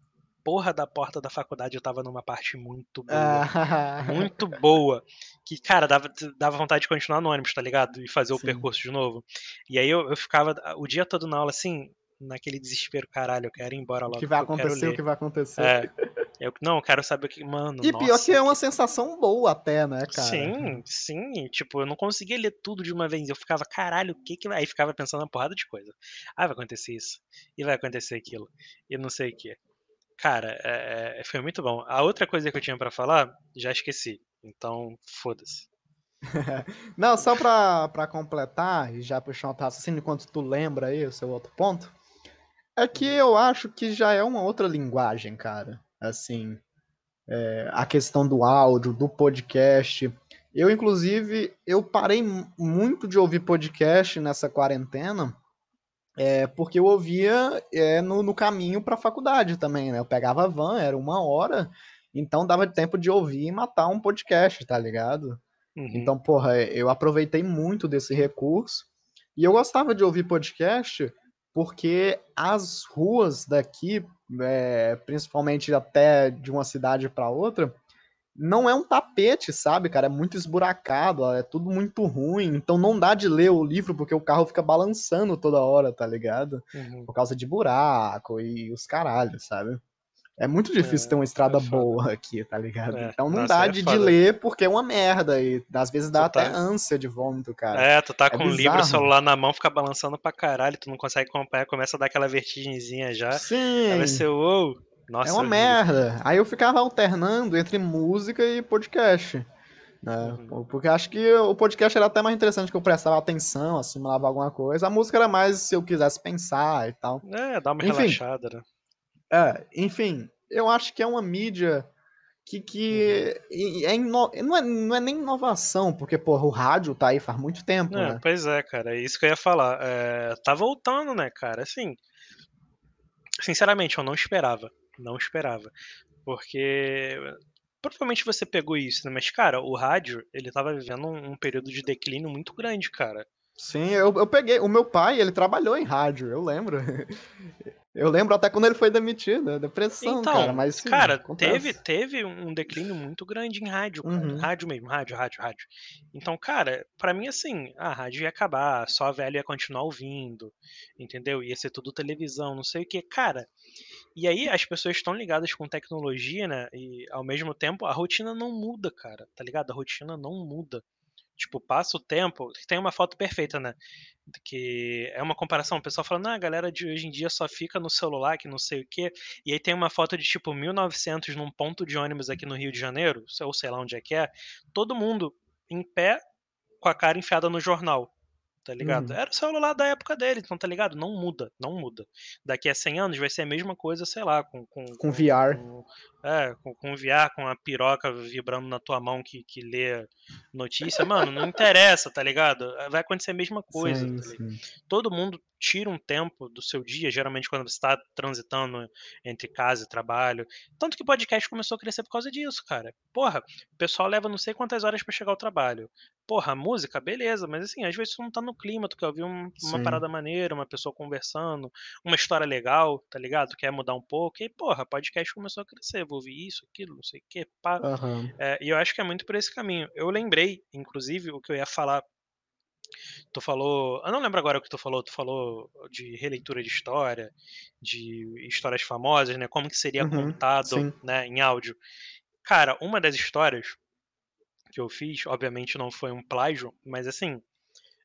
[SPEAKER 1] porra da porta da faculdade eu tava numa parte muito boa. Ah. muito boa. Que, cara, dava, dava vontade de continuar no ônibus, tá ligado? E fazer Sim. o percurso de novo. E aí eu, eu ficava o dia todo na aula assim, naquele desespero, caralho, eu quero ir embora logo.
[SPEAKER 2] O que vai acontecer, o que vai acontecer.
[SPEAKER 1] É. Eu, não, eu quero saber o que. Mano.
[SPEAKER 2] E
[SPEAKER 1] nossa,
[SPEAKER 2] pior que é uma sensação boa até, né, cara?
[SPEAKER 1] Sim, sim. Tipo, eu não conseguia ler tudo de uma vez. Eu ficava, caralho, o que que vai. Aí ficava pensando uma porrada de coisa. Ah, vai acontecer isso. E vai acontecer aquilo. E não sei o que. Cara, é, é, foi muito bom. A outra coisa que eu tinha para falar, já esqueci. Então, foda-se.
[SPEAKER 2] Não, só pra, pra completar e já puxar um raciocínio enquanto tu lembra aí o seu outro ponto, é que uhum. eu acho que já é uma outra linguagem, cara. Assim, é, a questão do áudio, do podcast. Eu, inclusive, eu parei muito de ouvir podcast nessa quarentena, é, porque eu ouvia é, no, no caminho para a faculdade também, né? Eu pegava a van, era uma hora, então dava tempo de ouvir e matar um podcast, tá ligado? Uhum. Então, porra, eu aproveitei muito desse recurso. E eu gostava de ouvir podcast porque as ruas daqui, é, principalmente até de uma cidade para outra, não é um tapete, sabe, cara? É muito esburacado, é tudo muito ruim. Então não dá de ler o livro porque o carro fica balançando toda hora, tá ligado?
[SPEAKER 1] Uhum.
[SPEAKER 2] Por causa de buraco e os caralhos, sabe? É muito difícil é, ter uma estrada é boa aqui, tá ligado? É, então não nossa, dá é de, de, ler porque é uma merda. E às vezes dá tu até tá... ânsia de vômito, cara.
[SPEAKER 1] É, tu tá é com o livro, o celular na mão, fica balançando pra caralho, tu não consegue acompanhar, começa a dar aquela vertigenzinha já.
[SPEAKER 2] Sim.
[SPEAKER 1] Aí vai ser, uou. Nossa,
[SPEAKER 2] é uma merda. Aí eu ficava alternando entre música e podcast. Né? Uhum. Porque acho que o podcast era até mais interessante que eu prestava atenção, assimilava alguma coisa. A música era mais se eu quisesse pensar e tal.
[SPEAKER 1] É, dá uma enfim, relaxada, né?
[SPEAKER 2] É, enfim, eu acho que é uma mídia que, que uhum. é ino... não, é, não é nem inovação, porque, porra, o rádio tá aí faz muito tempo,
[SPEAKER 1] é,
[SPEAKER 2] né?
[SPEAKER 1] Pois é, cara, é isso que eu ia falar. É, tá voltando, né, cara? Assim, sinceramente, eu não esperava não esperava. Porque provavelmente você pegou isso, né? Mas, cara, o rádio, ele tava vivendo um, um período de declínio muito grande, cara.
[SPEAKER 2] Sim, eu, eu peguei. O meu pai, ele trabalhou em rádio, eu lembro. Eu lembro até quando ele foi demitido, né? depressão, então, cara. Mas, sim,
[SPEAKER 1] cara, teve, teve um declínio muito grande em rádio. Uhum. Rádio mesmo, rádio, rádio, rádio. Então, cara, para mim, assim, a rádio ia acabar, só a velha ia continuar ouvindo, entendeu? Ia ser tudo televisão, não sei o que. Cara, e aí as pessoas estão ligadas com tecnologia, né? E ao mesmo tempo a rotina não muda, cara, tá ligado? A rotina não muda. tipo, passa o tempo, tem uma foto perfeita, né? Que é uma comparação, o pessoal falando, ah, a galera de hoje em dia só fica no celular, que não sei o quê. E aí tem uma foto de tipo 1900 num ponto de ônibus aqui no Rio de Janeiro, ou sei lá onde é que é, todo mundo em pé com a cara enfiada no jornal tá ligado? Uhum. Era o celular da época dele, então tá ligado? Não muda, não muda. Daqui a 100 anos vai ser a mesma coisa, sei lá, com. Com,
[SPEAKER 2] com VR.
[SPEAKER 1] Com, é, com, com VR, com a piroca vibrando na tua mão que, que lê notícia. Mano, não interessa, tá ligado? Vai acontecer a mesma coisa. Sim, tá sim. Todo mundo tira um tempo do seu dia, geralmente quando você está transitando entre casa e trabalho. Tanto que o podcast começou a crescer por causa disso, cara. Porra, o pessoal leva não sei quantas horas para chegar ao trabalho. Porra, música, beleza, mas assim, às vezes tu não tá no clima, tu quer ouvir um, uma parada maneira, uma pessoa conversando, uma história legal, tá ligado? Tu quer mudar um pouco, e porra, podcast começou a crescer, vou ouvir isso, aquilo, não sei o que, pá. Uhum. É, e eu acho que é muito por esse caminho. Eu lembrei, inclusive, o que eu ia falar Tu falou. Eu não lembro agora o que tu falou. Tu falou de releitura de história, de histórias famosas, né? Como que seria uhum, contado né, em áudio. Cara, uma das histórias que eu fiz, obviamente não foi um plágio, mas assim,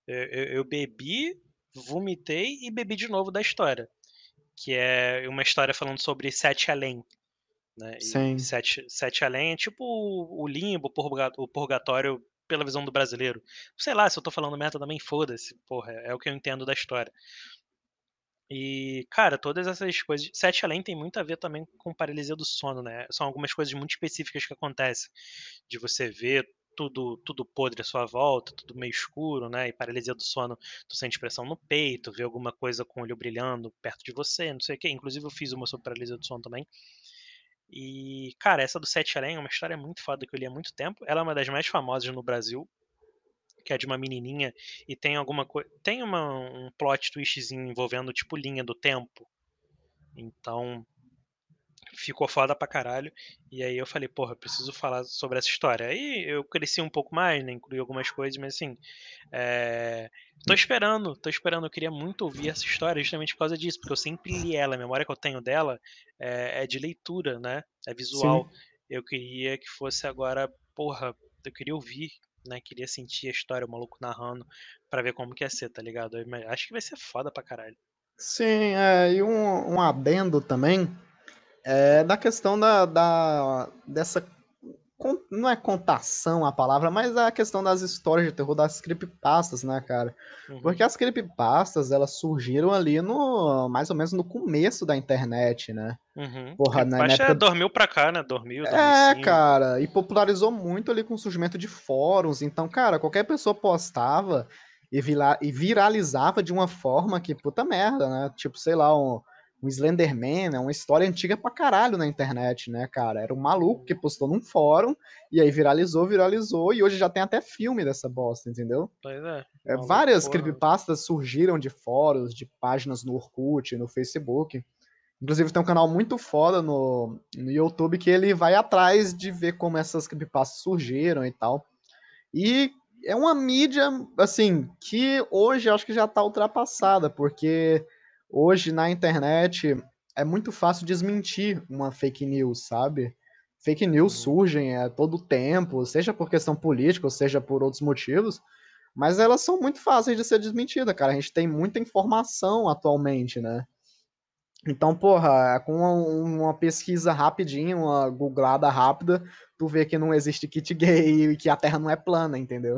[SPEAKER 1] eu, eu bebi, vomitei e bebi de novo da história. Que é uma história falando sobre Sete Além. Né? Sete, Sete Além é tipo o limbo, o purgatório pela visão do brasileiro. Sei lá, se eu tô falando merda também, foda-se. Porra, é o que eu entendo da história. E, cara, todas essas coisas. Sete Além tem muito a ver também com paralisia do sono, né? São algumas coisas muito específicas que acontecem. De você ver tudo, tudo podre à sua volta, tudo meio escuro, né? E paralisia do sono, tu sente pressão no peito, vê alguma coisa com o olho brilhando perto de você, não sei o que. Inclusive, eu fiz uma sobre paralisia do sono também. E, cara, essa do Sete Além é uma história muito foda que eu li há muito tempo. Ela é uma das mais famosas no Brasil, que é de uma menininha e tem alguma coisa. Tem uma, um plot twistzinho envolvendo, tipo, linha do tempo. Então, ficou foda pra caralho. E aí eu falei, porra, preciso falar sobre essa história. Aí eu cresci um pouco mais, né? Incluí algumas coisas, mas assim. É... Tô esperando, tô esperando. Eu queria muito ouvir essa história justamente por causa disso, porque eu sempre li ela. A memória que eu tenho dela é, é de leitura, né? É visual. Sim. Eu queria que fosse agora, porra, eu queria ouvir, né? Queria sentir a história, o maluco narrando, para ver como que ia ser, tá ligado? Eu acho que vai ser foda pra caralho.
[SPEAKER 2] Sim, é, e um, um adendo também é da questão da, da dessa não é contação a palavra, mas é a questão das histórias de terror das creepypastas, né, cara? Uhum. Porque as creepypastas, elas surgiram ali no mais ou menos no começo da internet, né?
[SPEAKER 1] Uhum. Porra, na época... é, dormiu pra cá, né? Dormiu,
[SPEAKER 2] É, cara, e popularizou muito ali com o surgimento de fóruns. Então, cara, qualquer pessoa postava e, e viralizava de uma forma que, puta merda, né? Tipo, sei lá, um um Slenderman, é uma história antiga pra caralho na internet, né, cara? Era um maluco que postou num fórum e aí viralizou, viralizou e hoje já tem até filme dessa bosta, entendeu?
[SPEAKER 1] Pois é.
[SPEAKER 2] é várias porra. creepypastas surgiram de fóruns, de páginas no Orkut, no Facebook. Inclusive tem um canal muito foda no, no YouTube que ele vai atrás de ver como essas creepypastas surgiram e tal. E é uma mídia, assim, que hoje acho que já tá ultrapassada, porque hoje na internet é muito fácil desmentir uma fake news, sabe? Fake news uhum. surgem a todo tempo, seja por questão política ou seja por outros motivos, mas elas são muito fáceis de ser desmentidas, cara. A gente tem muita informação atualmente, né? Então, porra, com uma, uma pesquisa rapidinha, uma googlada rápida, tu vê que não existe kit gay e que a Terra não é plana, entendeu?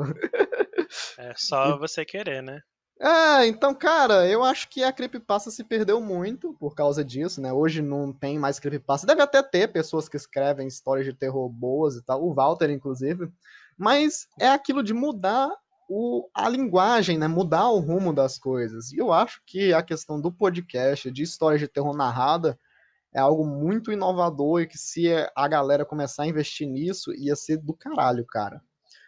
[SPEAKER 1] É só você querer, né?
[SPEAKER 2] É, então, cara, eu acho que a creepypasta se perdeu muito por causa disso, né? Hoje não tem mais creepypasta. Deve até ter pessoas que escrevem histórias de terror boas e tal, o Walter, inclusive. Mas é aquilo de mudar o, a linguagem, né? Mudar o rumo das coisas. E eu acho que a questão do podcast, de histórias de terror narrada, é algo muito inovador e que se a galera começar a investir nisso, ia ser do caralho, cara.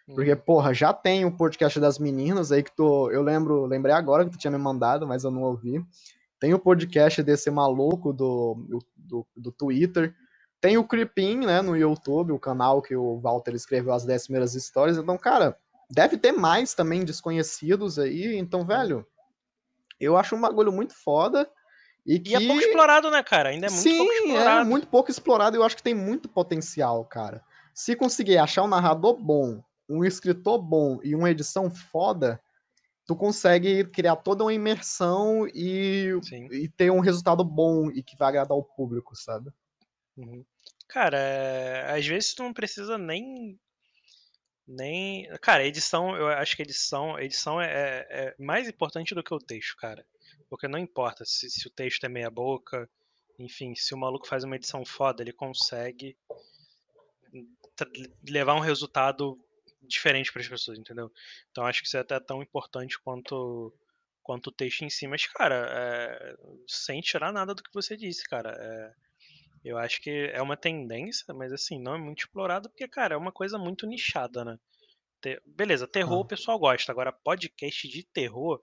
[SPEAKER 2] Porque, porra, já tem o podcast das meninas aí que tu. Eu lembro, lembrei agora que tu tinha me mandado, mas eu não ouvi. Tem o podcast desse maluco do, do, do Twitter. Tem o Creepin, né, no YouTube, o canal que o Walter escreveu as 10 primeiras histórias. Então, cara, deve ter mais também desconhecidos aí. Então, velho, eu acho um bagulho muito foda. E, que...
[SPEAKER 1] e é pouco explorado, né, cara? Ainda é muito
[SPEAKER 2] Sim,
[SPEAKER 1] pouco explorado.
[SPEAKER 2] é muito pouco explorado e eu acho que tem muito potencial, cara. Se conseguir achar um narrador bom, um escritor bom e uma edição foda, tu consegue criar toda uma imersão e, e ter um resultado bom e que vai agradar o público, sabe?
[SPEAKER 1] Uhum. Cara, é... às vezes tu não precisa nem. Nem. Cara, edição, eu acho que edição, edição é, é, é mais importante do que o texto, cara. Porque não importa se, se o texto é meia boca, enfim, se o maluco faz uma edição foda, ele consegue levar um resultado diferente para as pessoas, entendeu? Então acho que isso é até tão importante quanto quanto o texto em si, mas cara, é, sem tirar nada do que você disse, cara, é, eu acho que é uma tendência, mas assim não é muito explorado porque cara é uma coisa muito nichada, né? beleza, terror ah. o pessoal gosta, agora podcast de terror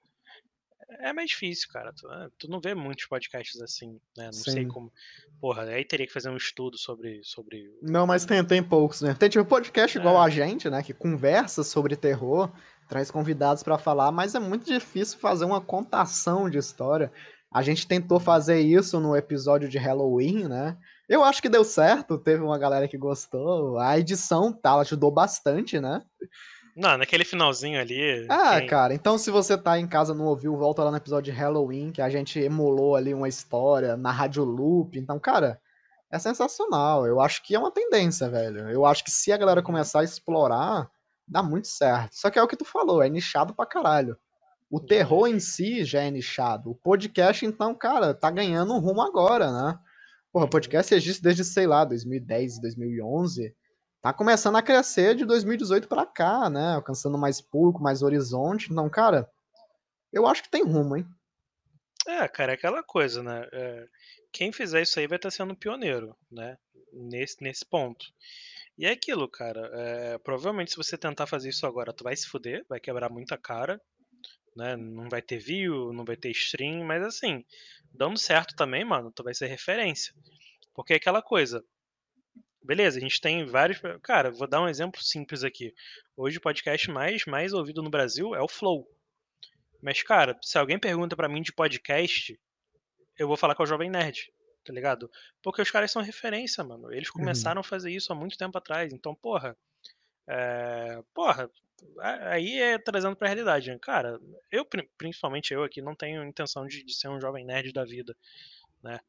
[SPEAKER 1] é mais difícil, cara. Tu, é, tu, não vê muitos podcasts assim, né? Não Sim. sei como. Porra, aí teria que fazer um estudo sobre. sobre...
[SPEAKER 2] Não, mas tem, tem poucos, né? Tem tipo podcast igual é. a gente, né? Que conversa sobre terror, traz convidados para falar, mas é muito difícil fazer uma contação de história. A gente tentou fazer isso no episódio de Halloween, né? Eu acho que deu certo, teve uma galera que gostou. A edição tá, ajudou bastante, né?
[SPEAKER 1] Não, naquele finalzinho ali.
[SPEAKER 2] Ah, quem... cara, então se você tá em casa não ouviu, volta lá no episódio de Halloween, que a gente emulou ali uma história na Rádio Loop. Então, cara, é sensacional. Eu acho que é uma tendência, velho. Eu acho que se a galera começar a explorar, dá muito certo. Só que é o que tu falou, é nichado pra caralho. O terror em si já é nichado. O podcast, então, cara, tá ganhando um rumo agora, né? Porra, o podcast existe desde, sei lá, 2010, 2011 tá começando a crescer de 2018 para cá, né? Alcançando mais público, mais horizonte. Então, cara, eu acho que tem rumo, hein?
[SPEAKER 1] É, cara, é aquela coisa, né? É, quem fizer isso aí vai estar tá sendo pioneiro, né? Nesse, nesse ponto. E é aquilo, cara. É, provavelmente se você tentar fazer isso agora, tu vai se fuder, vai quebrar muita cara, né? Não vai ter view, não vai ter stream, mas assim, dando certo também, mano, tu vai ser referência. Porque é aquela coisa, Beleza, a gente tem vários. Cara, vou dar um exemplo simples aqui. Hoje o podcast mais, mais ouvido no Brasil é o Flow. Mas, cara, se alguém pergunta para mim de podcast, eu vou falar é o Jovem Nerd, tá ligado? Porque os caras são referência, mano. Eles uhum. começaram uhum. a fazer isso há muito tempo atrás. Então, porra. É... Porra, aí é trazendo pra realidade. Né? Cara, eu, principalmente eu aqui, não tenho intenção de, de ser um Jovem Nerd da vida, né?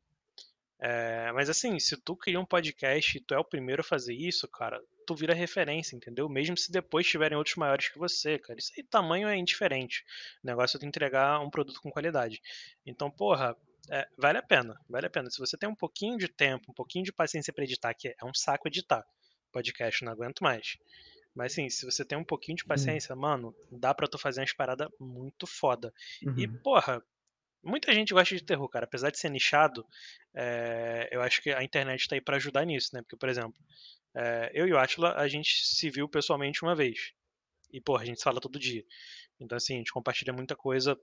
[SPEAKER 1] É, mas assim, se tu cria um podcast e tu é o primeiro a fazer isso, cara, tu vira referência, entendeu? Mesmo se depois tiverem outros maiores que você, cara. Isso aí, tamanho é indiferente. O negócio é tu entregar um produto com qualidade. Então, porra, é, vale a pena, vale a pena. Se você tem um pouquinho de tempo, um pouquinho de paciência para editar, que é um saco editar podcast, não aguento mais. Mas assim, se você tem um pouquinho de uhum. paciência, uhum. mano, dá pra tu fazer umas paradas muito foda. Uhum. E, porra, Muita gente gosta de terror, cara. Apesar de ser nichado, é, eu acho que a internet está aí para ajudar nisso, né? Porque, por exemplo, é, eu e o Atila, a gente se viu pessoalmente uma vez. E, porra, a gente fala todo dia. Então, assim, a gente compartilha muita coisa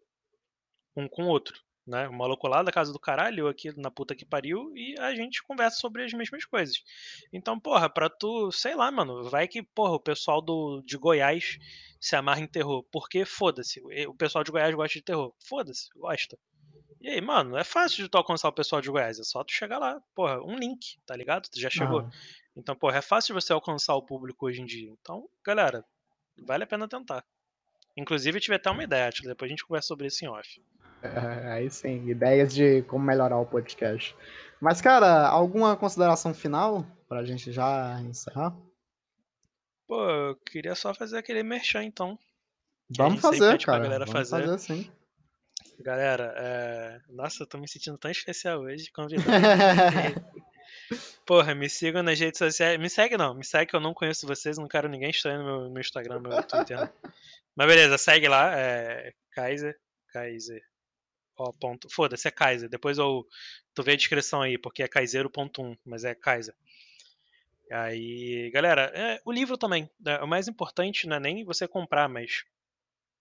[SPEAKER 1] um com o outro, né? O maluco lá da casa do caralho, eu aqui na puta que pariu, e a gente conversa sobre as mesmas coisas. Então, porra, pra tu, sei lá, mano, vai que, porra, o pessoal do, de Goiás se amarra em terror. Porque, foda-se, o pessoal de Goiás gosta de terror. Foda-se, gosta. E aí, mano, é fácil de tu alcançar o pessoal de Goiás, é só tu chegar lá. Porra, um link, tá ligado? Tu já chegou. Ah. Então, porra, é fácil você alcançar o público hoje em dia. Então, galera, vale a pena tentar. Inclusive, eu tive até uma ideia, depois a gente conversa sobre isso em off.
[SPEAKER 2] É, aí sim, ideias de como melhorar o podcast. Mas, cara, alguma consideração final pra gente já encerrar?
[SPEAKER 1] Pô, eu queria só fazer aquele merchan, então.
[SPEAKER 2] Vamos fazer, cara. Vamos fazer. fazer sim.
[SPEAKER 1] Galera, é... nossa, eu tô me sentindo tão especial hoje, convidado. Porra, me sigam nas redes sociais. Me segue não, me segue que eu não conheço vocês, não quero ninguém estranho no meu, meu Instagram, meu Twitter. Mas beleza, segue lá, é Kaiser, Kaiser. Ó, ponto. Foda-se, é Kaiser. Depois eu, tu vê a descrição aí, porque é Kaiser.1, mas é Kaiser. Aí, galera, é, o livro também. Né, o mais importante não é nem você comprar, mas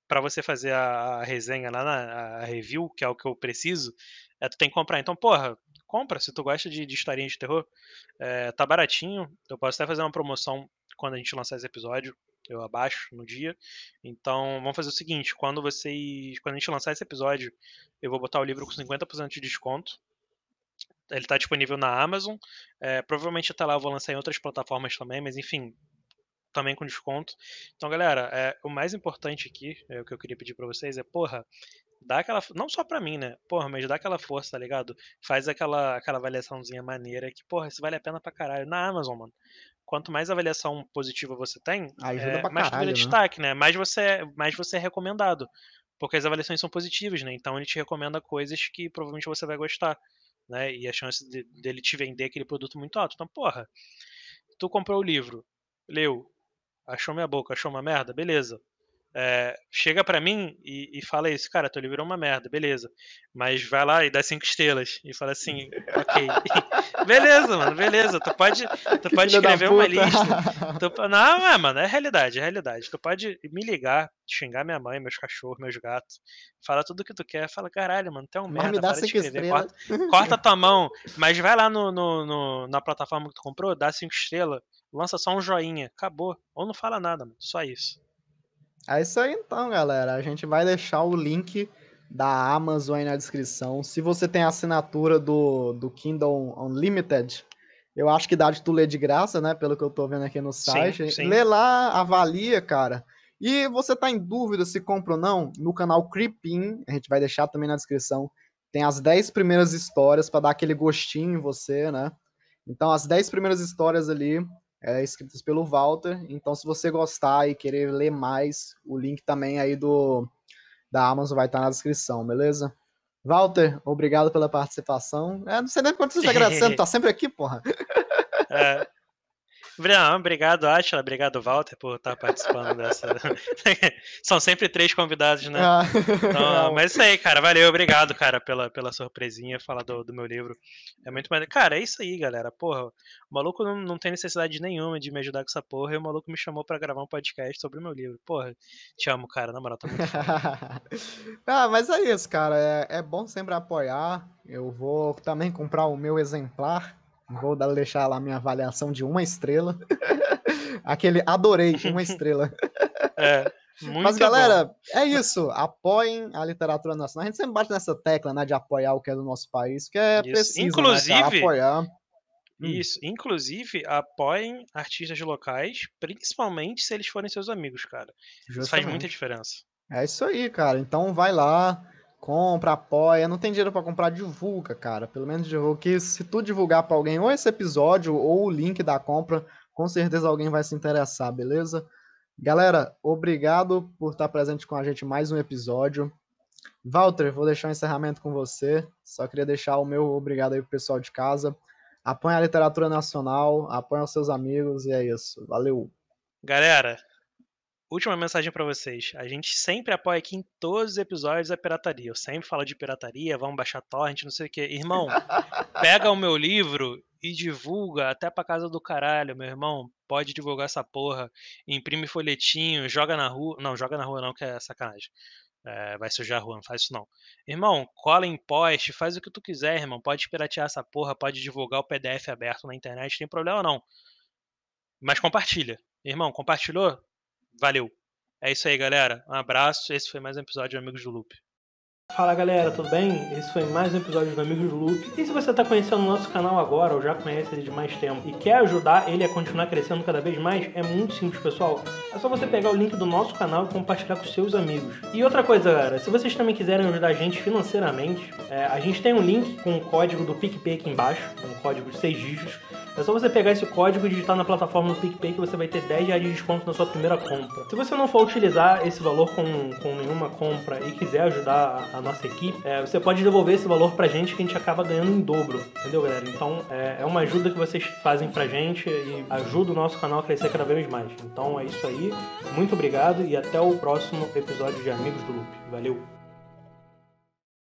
[SPEAKER 1] para você fazer a, a, resenha lá na a review, que é o que eu preciso, é, tu tem que comprar. Então, porra, compra se tu gosta de, de historinha de terror. É, tá baratinho. Eu posso até fazer uma promoção quando a gente lançar esse episódio. Eu abaixo no dia. Então, vamos fazer o seguinte: quando vocês. Quando a gente lançar esse episódio, eu vou botar o livro com 50% de desconto. Ele está disponível na Amazon. É, provavelmente até lá eu vou lançar em outras plataformas também, mas enfim, também com desconto. Então, galera, é, o mais importante aqui, é, o que eu queria pedir para vocês é, porra, dá aquela. Não só pra mim, né? Porra, mas dá aquela força, tá ligado? Faz aquela, aquela avaliaçãozinha maneira que, porra, isso vale a pena pra caralho. Na Amazon, mano. Quanto mais avaliação positiva você tem,
[SPEAKER 2] pra
[SPEAKER 1] mais
[SPEAKER 2] caralho, né?
[SPEAKER 1] destaque, né? Mais você, mais você é recomendado. Porque as avaliações são positivas, né? Então ele te recomenda coisas que provavelmente você vai gostar. Né? E a chance de- dele te vender aquele produto muito alto. Então, porra, tu comprou o livro, leu, achou minha boca, achou uma merda, beleza. É, chega pra mim e, e fala isso, cara, teu livro é uma merda, beleza. Mas vai lá e dá cinco estrelas e fala assim, ok. beleza, mano, beleza. Tu pode, tu pode escrever uma lista. Tu- não, é, mano, é realidade, é realidade. Tu pode me ligar, xingar minha mãe, meus cachorros, meus gatos. Fala tudo que tu quer. Fala, caralho, mano, tu é um
[SPEAKER 2] Mas
[SPEAKER 1] merda,
[SPEAKER 2] me dá
[SPEAKER 1] para de
[SPEAKER 2] cinco
[SPEAKER 1] escrever. Corta, corta tua mão. Mas vai lá no, no- no- na plataforma que tu comprou, dá cinco estrelas, lança só um joinha. Acabou. Ou não fala nada, mano. Só isso.
[SPEAKER 2] É isso aí então, galera. A gente vai deixar o link da Amazon aí na descrição. Se você tem a assinatura do, do Kindle Unlimited, eu acho que dá de tu ler de graça, né? Pelo que eu tô vendo aqui no site.
[SPEAKER 1] sim.
[SPEAKER 2] Lê lá, avalia, cara. E você tá em dúvida se compra ou não? No canal Creepin, a gente vai deixar também na descrição. Tem as 10 primeiras histórias pra dar aquele gostinho em você, né? Então, as 10 primeiras histórias ali é, escritas pelo Walter. Então, se você gostar e querer ler mais, o link também aí do da Amazon vai estar na descrição, beleza? Walter, obrigado pela participação. É, não sei nem quanto você está agradecendo, tá sempre aqui, porra.
[SPEAKER 1] É. Não, obrigado, Atila. Obrigado, Walter, por estar participando dessa. São sempre três convidados, né?
[SPEAKER 2] Ah,
[SPEAKER 1] Então, mas isso aí, cara. Valeu, obrigado, cara, pela, pela surpresinha, falar do, do meu livro. É muito maneiro. Cara, é isso aí, galera. Porra, o maluco não, não tem necessidade nenhuma de me ajudar com essa porra e o maluco me chamou pra gravar um podcast sobre o meu livro. Porra, te amo, cara. Na moral, tá muito
[SPEAKER 2] ah, mas é isso, cara. É, é bom sempre apoiar. Eu vou também comprar o meu exemplar. Vou dar- deixar lá minha avaliação de uma estrela. Aquele adorei, uma estrela.
[SPEAKER 1] É, muito
[SPEAKER 2] Mas,
[SPEAKER 1] bom.
[SPEAKER 2] galera, é isso. Apoiem a literatura nacional. A gente sempre bate nessa tecla, né, de apoiar o que é do nosso país, que é
[SPEAKER 1] Isso.
[SPEAKER 2] preciso, né,
[SPEAKER 1] Inclusive-
[SPEAKER 2] cara, apoiar. Hum.
[SPEAKER 1] Isso. Inclusive, apoiem artistas locais, principalmente se eles forem seus amigos, cara. Isso faz
[SPEAKER 2] Justamente.
[SPEAKER 1] muita diferença.
[SPEAKER 2] É isso aí, cara. Então vai lá, compra, apoia. Não tem dinheiro pra comprar, divulga, cara. Pelo menos divulga. Que se tu divulgar pra alguém ou esse episódio ou o link da compra, com certeza alguém vai se interessar, beleza? Galera, obrigado por estar presente com a gente mais um episódio. Walter, vou deixar o encerramento com você. Só queria deixar o meu obrigado aí pro pessoal de casa. Apoia a literatura nacional, apoia os seus amigos e é isso. Valeu.
[SPEAKER 1] Galera, última mensagem pra vocês. A gente sempre apoia aqui em todos os episódios a pirataria. Eu sempre falo de pirataria, vamos baixar torrent, não sei o quê. Irmão, pega o meu livro e divulga até pra casa do caralho, meu irmão. Pode divulgar essa porra. Imprime folhetinho, joga na rua. Não, joga na rua não, que é sacanagem. É, vai sujar a rua, não faz isso não. Irmão, cola em post, faz o que tu quiser, irmão. Pode piratear essa porra, pode divulgar o PDF aberto na internet, tem problema não. Mas compartilha. Irmão, compartilhou? Valeu. É isso aí, galera. Um abraço. Esse foi mais um episódio de Amigos do Loop. Fala galera, tudo bem? Esse foi mais um episódio do Amigos Loop. E se você está conhecendo o nosso canal agora, ou já conhece ele de mais tempo, e quer ajudar ele a continuar crescendo cada vez mais, é muito simples, pessoal. É só você pegar o link do nosso canal e compartilhar com seus amigos. E outra coisa, galera, se vocês também quiserem ajudar a gente financeiramente, é, a gente tem um link com o código do PicPay aqui embaixo, um código de 6 dígitos. É só você pegar esse código e digitar na plataforma do PicPay que você vai ter 10 reais de desconto na sua primeira compra. Se você não for utilizar esse valor com, com nenhuma compra e quiser ajudar a, a nossa equipe, é, você pode devolver esse valor pra gente que a gente acaba ganhando em dobro. Entendeu, galera? Então é, é uma ajuda que vocês fazem pra gente e ajuda o nosso canal a crescer cada vez mais. Então é isso aí. Muito obrigado e até o próximo episódio de Amigos do Loop. Valeu!